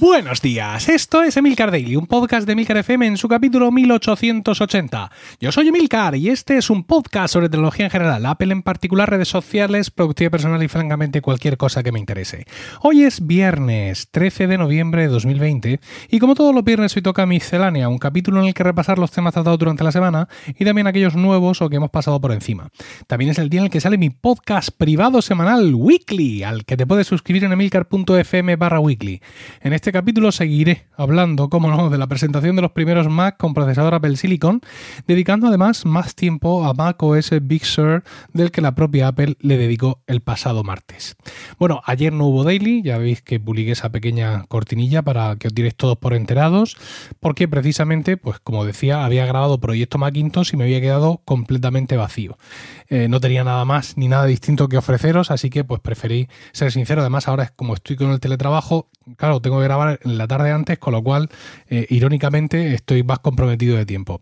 Buenos días, esto es Emilcar Daily, un podcast de Emilcar FM en su capítulo 1880. Yo soy Emilcar y este es un podcast sobre tecnología en general, Apple en particular, redes sociales, productividad personal y francamente cualquier cosa que me interese. Hoy es viernes 13 de noviembre de 2020 y como todos los viernes hoy toca miscelánea, un capítulo en el que repasar los temas tratados durante la semana y también aquellos nuevos o que hemos pasado por encima. También es el día en el que sale mi podcast privado semanal Weekly, al que te puedes suscribir en emilcar.fm barra weekly. En este capítulo seguiré hablando, como no, de la presentación de los primeros Mac con procesador Apple Silicon, dedicando además más tiempo a Mac OS Big Sur del que la propia Apple le dedicó el pasado martes. Bueno, ayer no hubo daily, ya veis que publiqué esa pequeña cortinilla para que os diréis todos por enterados, porque precisamente, pues como decía, había grabado Proyecto Macintosh y me había quedado completamente vacío. Eh, no tenía nada más ni nada distinto que ofreceros, así que pues preferí ser sincero. Además, ahora es como estoy con el teletrabajo, claro, tengo que grabar en la tarde antes, con lo cual, eh, irónicamente, estoy más comprometido de tiempo.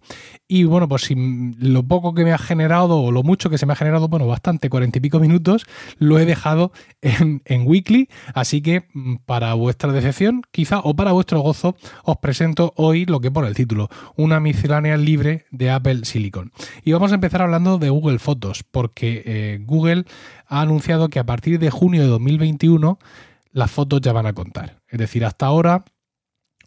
Y bueno, pues si lo poco que me ha generado, o lo mucho que se me ha generado, bueno, bastante, cuarenta y pico minutos, lo he dejado en, en Weekly. Así que, mm, para vuestra decepción, quizá, o para vuestro gozo, os presento hoy lo que pone el título, una miscelánea libre de Apple Silicon. Y vamos a empezar hablando de Google Fotos, porque eh, Google ha anunciado que a partir de junio de 2021 las fotos ya van a contar. Es decir, hasta ahora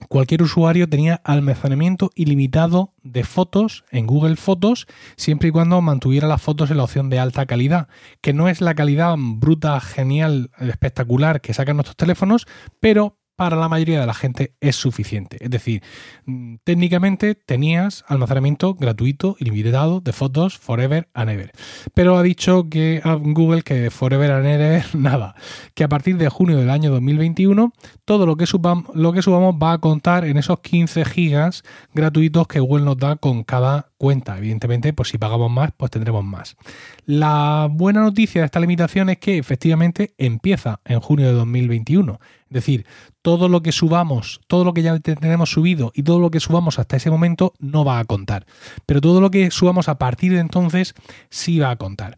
cualquier usuario tenía almacenamiento ilimitado de fotos en Google Fotos siempre y cuando mantuviera las fotos en la opción de alta calidad, que no es la calidad bruta, genial, espectacular que sacan nuestros teléfonos, pero para la mayoría de la gente es suficiente. Es decir, mm, técnicamente tenías almacenamiento gratuito, ilimitado de fotos forever and ever. Pero ha dicho que a Google que forever and ever nada, que a partir de junio del año 2021 todo lo que, lo que subamos va a contar en esos 15 gigas gratuitos que Google nos da con cada cuenta. Evidentemente, pues si pagamos más, pues tendremos más. La buena noticia de esta limitación es que efectivamente empieza en junio de 2021. Es decir, todo lo que subamos, todo lo que ya tenemos subido y todo lo que subamos hasta ese momento no va a contar. Pero todo lo que subamos a partir de entonces sí va a contar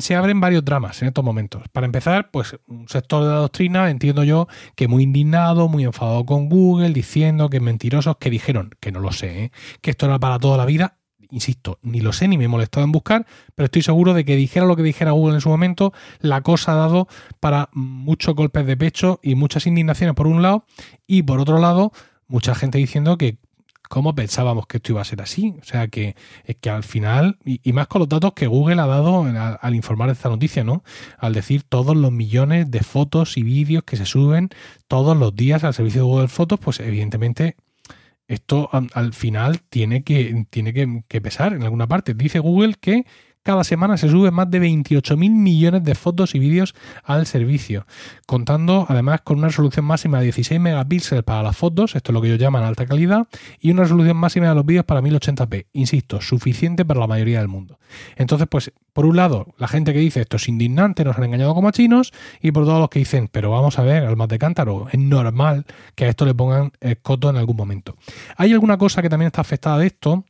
se abren varios dramas en estos momentos. Para empezar, pues un sector de la doctrina, entiendo yo, que muy indignado, muy enfadado con Google, diciendo que mentirosos que dijeron, que no lo sé, ¿eh? que esto era para toda la vida insisto, ni lo sé ni me he molestado en buscar, pero estoy seguro de que dijera lo que dijera Google en su momento, la cosa ha dado para muchos golpes de pecho y muchas indignaciones por un lado, y por otro lado, mucha gente diciendo que cómo pensábamos que esto iba a ser así. O sea, que, que al final, y, más con los datos que Google ha dado al, al informar de esta noticia, ¿no? Al decir todos los millones de fotos y vídeos que se suben todos los días al servicio de Google Fotos, pues evidentemente esto al final tiene que, tiene que, pesar en alguna parte. Dice Google que cada semana se suben más de 28 mil millones de fotos y vídeos al servicio, contando además con una resolución máxima de 16 megapíxeles para las fotos, esto es lo que ellos llaman alta calidad, y una resolución máxima de los vídeos para 1080p, insisto, suficiente para la mayoría del mundo. Entonces, pues, por un lado, la gente que dice esto es indignante, nos han engañado como a chinos, y por todos los que dicen, pero vamos a ver, almas de cántaro, es normal que a esto le pongan coto en algún momento. Hay alguna cosa que también está afectada de esto,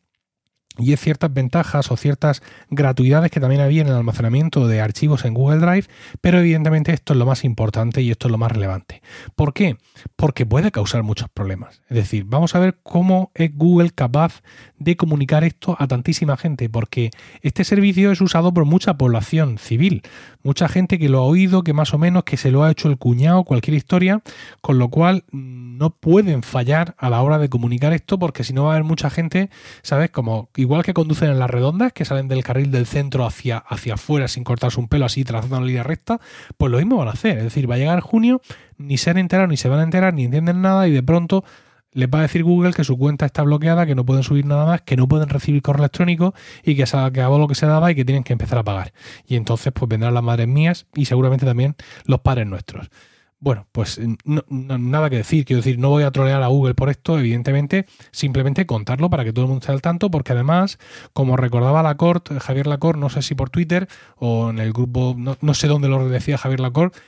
y es ciertas ventajas o ciertas gratuidades que también había en el almacenamiento de archivos en Google Drive, pero evidentemente esto es lo más importante y esto es lo más relevante. ¿Por qué? Porque puede causar muchos problemas. Es decir, vamos a ver cómo es Google capaz de comunicar esto a tantísima gente, porque este servicio es usado por mucha población civil, mucha gente que lo ha oído, que más o menos que se lo ha hecho el cuñado, cualquier historia, con lo cual mm, no pueden fallar a la hora de comunicar esto, porque si no va a haber mucha gente, ¿sabes? Como igual que conducen en las redondas, que salen del carril del centro hacia, hacia afuera sin cortarse un pelo, así trazando una línea recta, pues lo mismo van a hacer. Es decir, va a llegar junio, ni se han enterado, ni se van a enterar, ni entienden nada, y de pronto les va a decir Google que su cuenta está bloqueada, que no pueden subir nada más, que no pueden recibir correo electrónico y que se acabado lo que se daba y que tienen que empezar a pagar. Y entonces pues vendrán las madres mías y seguramente también los padres nuestros. Bueno, pues nada que decir, quiero decir, no voy a trolear a Google por esto, evidentemente, simplemente contarlo para que todo el mundo esté al tanto, porque además, como recordaba Lacorte, Javier Lacorte, no sé si por Twitter o en el grupo, no, no sé dónde lo decía Javier Lacorte,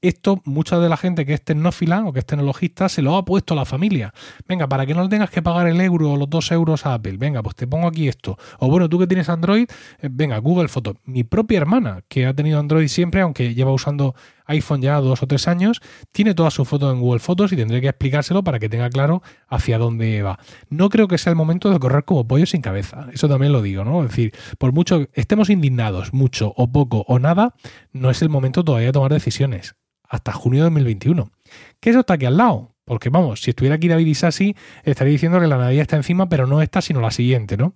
esto mucha de la gente que es tecnófila o que es tecnologista se lo ha puesto a la familia. Venga, para que no le tengas que pagar el euro o los dos euros a Apple, venga, pues te pongo aquí esto. O bueno, tú que tienes Android, eh, venga, Google Fotos. Mi propia hermana, que ha tenido Android siempre, aunque lleva usando iPhone ya dos o tres años, tiene todas sus fotos en Google Fotos y tendré que explicárselo para que tenga claro hacia dónde va. No creo que sea el momento de correr como pollo sin cabeza, eso también lo digo, ¿no? Es decir, por mucho estemos indignados, mucho o poco o nada, no es el momento todavía de tomar decisiones. Hasta junio de 2021. ¿Qué eso está aquí al lado? Porque vamos, si estuviera aquí David Isasi, estaría diciendo que la Navidad está encima, pero no esta, sino la siguiente, ¿no?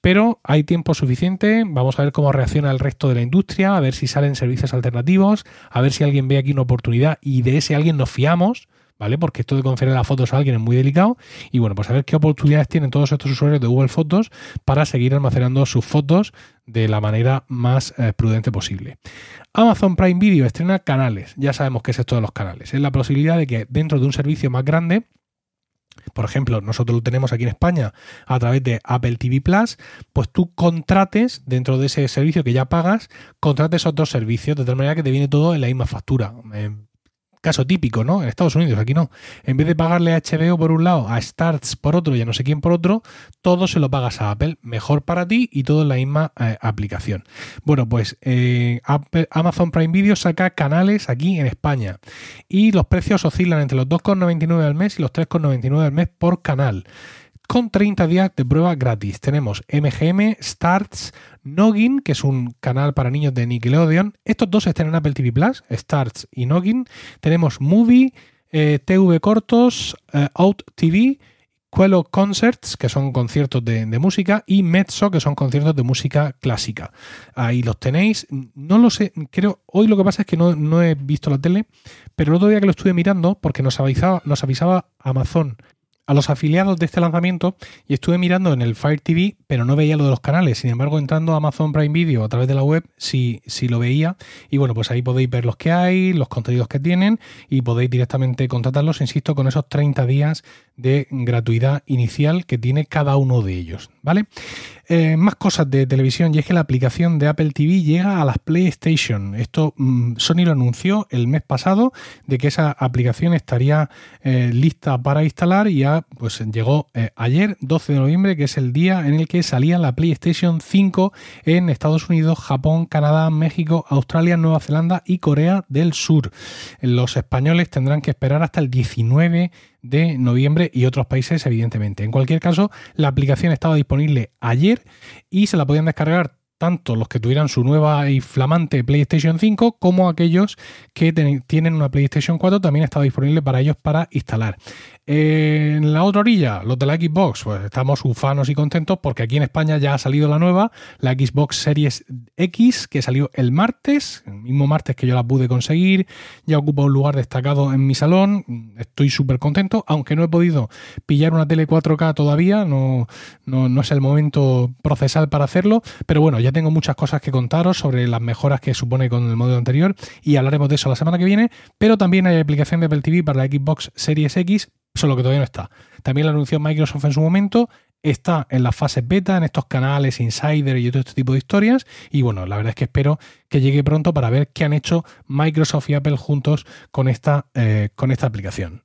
Pero hay tiempo suficiente, vamos a ver cómo reacciona el resto de la industria, a ver si salen servicios alternativos, a ver si alguien ve aquí una oportunidad y de ese alguien nos fiamos, ¿vale? Porque esto de conferir las fotos a alguien es muy delicado. Y bueno, pues a ver qué oportunidades tienen todos estos usuarios de Google Fotos para seguir almacenando sus fotos de la manera más eh, prudente posible. Amazon Prime Video estrena canales. Ya sabemos qué es esto de los canales. Es la posibilidad de que dentro de un servicio más grande, por ejemplo, nosotros lo tenemos aquí en España a través de Apple TV Plus, pues tú contrates dentro de ese servicio que ya pagas, contrates otros servicios de tal manera que te viene todo en la misma factura. Eh, Caso típico, ¿no? En Estados Unidos, aquí no. En vez de pagarle a HBO por un lado, a Starts por otro y a no sé quién por otro, todo se lo pagas a Apple. Mejor para ti y todo en la misma eh, aplicación. Bueno, pues eh, Amazon Prime Video saca canales aquí en España y los precios oscilan entre los 2,99 al mes y los 3,99 al mes por canal con 30 días de prueba gratis. Tenemos MGM, Starts, Noggin, que es un canal para niños de Nickelodeon. Estos dos están en Apple TV Plus, Starts y Noggin. Tenemos Movie, eh, TV Cortos, eh, Out TV, Quello Concerts, que son conciertos de, música, y Mezzo, que son conciertos de música clásica. Ahí los tenéis. No lo sé, creo, hoy lo que pasa es que no, no he visto la tele, pero el otro día que lo estuve mirando, porque nos avisaba, nos avisaba Amazon a los afiliados de este lanzamiento y estuve mirando en el Fire TV, pero no veía lo de los canales. Sin embargo, entrando a Amazon Prime Video a través de la web, sí, sí lo veía. Y bueno, pues ahí podéis ver los que hay, los contenidos que tienen y podéis directamente contratarlos, insisto, con esos 30 días de gratuidad inicial que tiene cada uno de ellos. ¿Vale? Eh, más cosas de televisión y es que la aplicación de Apple TV llega a las PlayStation. Esto mm, Sony lo anunció el mes pasado de que esa aplicación estaría eh, lista para instalar y ya pues llegó eh, ayer 12 de noviembre que es el día en el que salía la PlayStation 5 en Estados Unidos, Japón, Canadá, México, Australia, Nueva Zelanda y Corea del Sur. Los españoles tendrán que esperar hasta el 19 de noviembre y otros países, evidentemente. En cualquier caso, la aplicación estaba disponible ayer y se la podían descargar tanto los que tuvieran su nueva y flamante PlayStation 5 como aquellos que tienen una PlayStation 4 también está disponible para ellos para instalar. En la otra orilla, los de la Xbox, pues estamos ufanos y contentos porque aquí en España ya ha salido la nueva, la Xbox Series X, que salió el martes, el mismo martes que yo la pude conseguir, ya ocupa un lugar destacado en mi salón, estoy súper contento, aunque no he podido pillar una tele 4K todavía, no, no, no es el momento procesal para hacerlo, pero bueno, ya tengo muchas cosas que contaros sobre las mejoras que supone con el modelo anterior y hablaremos de eso la semana que viene, pero también hay aplicación de Apple TV para la Xbox Series X solo que todavía no está. También la anunció Microsoft en su momento, está en las fases beta, en estos canales Insider y todo este tipo de historias. Y bueno, la verdad es que espero que llegue pronto para ver qué han hecho Microsoft y Apple juntos con esta, eh, con esta aplicación.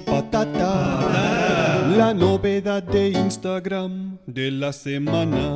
patata, la novedad de Instagram de la semana.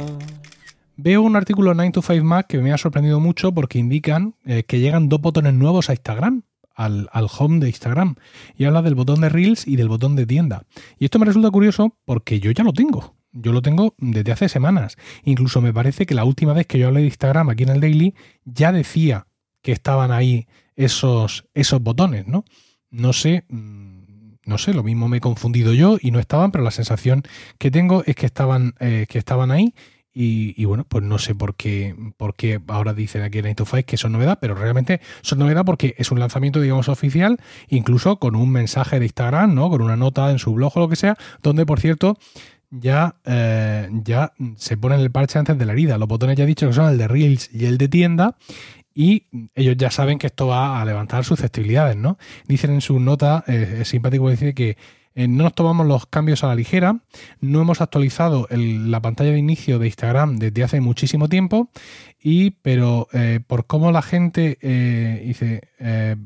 Veo un artículo en 9 to 5 Mac que me ha sorprendido mucho porque indican eh, que llegan dos botones nuevos a Instagram al, home de Instagram y habla del botón de Reels y del botón de tienda. Y esto me resulta curioso porque yo ya lo tengo. Yo lo tengo desde hace semanas. Incluso me parece que la última vez que yo hablé de Instagram aquí en el Daily ya decía que estaban ahí esos, esos botones, ¿no? No sé, mm, no sé, lo mismo me he confundido yo y no estaban, pero la sensación que tengo es que estaban, eh, que estaban ahí y, bueno, pues no sé por qué, por qué ahora dicen aquí en 9 to que son novedad, pero realmente son novedad porque es un lanzamiento, digamos, oficial, incluso con un mensaje de Instagram, ¿no? Con una nota en su blog o lo que sea, donde, por cierto, ya, eh, ya se pone el parche antes de la herida. Los botones ya he dicho que son el de Reels y el de tienda. Y ellos ya saben que esto va a levantar susceptibilidades, ¿no? Dicen en su nota, eh, es simpático decir que eh, no nos tomamos los cambios a la ligera, no hemos actualizado la pantalla de inicio de Instagram desde hace muchísimo tiempo y pero eh, por cómo la gente eh, dice, eh,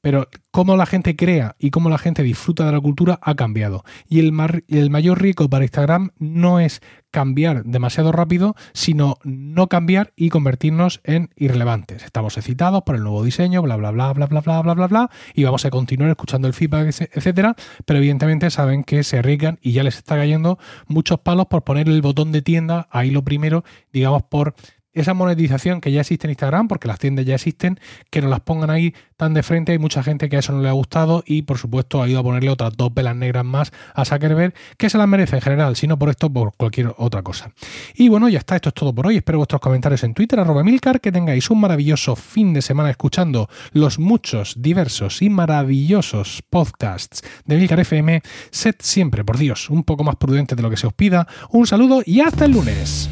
pero cómo la gente crea y cómo la gente disfruta de la cultura ha cambiado. Y el, el mayor riesgo para Instagram no es cambiar demasiado rápido, sino no cambiar y convertirnos en irrelevantes. Estamos excitados por el nuevo diseño, bla, bla, bla, bla, bla, bla, bla, bla, bla, y vamos a continuar escuchando el feedback, etcétera, pero evidentemente saben que se arriesgan y ya les está cayendo muchos palos por poner el botón de tienda ahí lo primero, digamos, por esa monetización que ya existe en Instagram, porque las tiendas ya existen, que nos las pongan ahí tan de frente. Hay mucha gente que a eso no le ha gustado y, por supuesto, ha ido a ponerle otras dos velas negras más a Zuckerberg, que se las merece en general, si no por esto, por cualquier otra cosa. Y bueno, ya está, esto es todo por hoy. Espero vuestros comentarios en Twitter, arroba Milcar, que tengáis un maravilloso fin de semana escuchando los muchos, diversos y maravillosos podcasts de Milcar FM. Sed siempre, por Dios, un poco más prudente de lo que se os pida. Un saludo y hasta el lunes.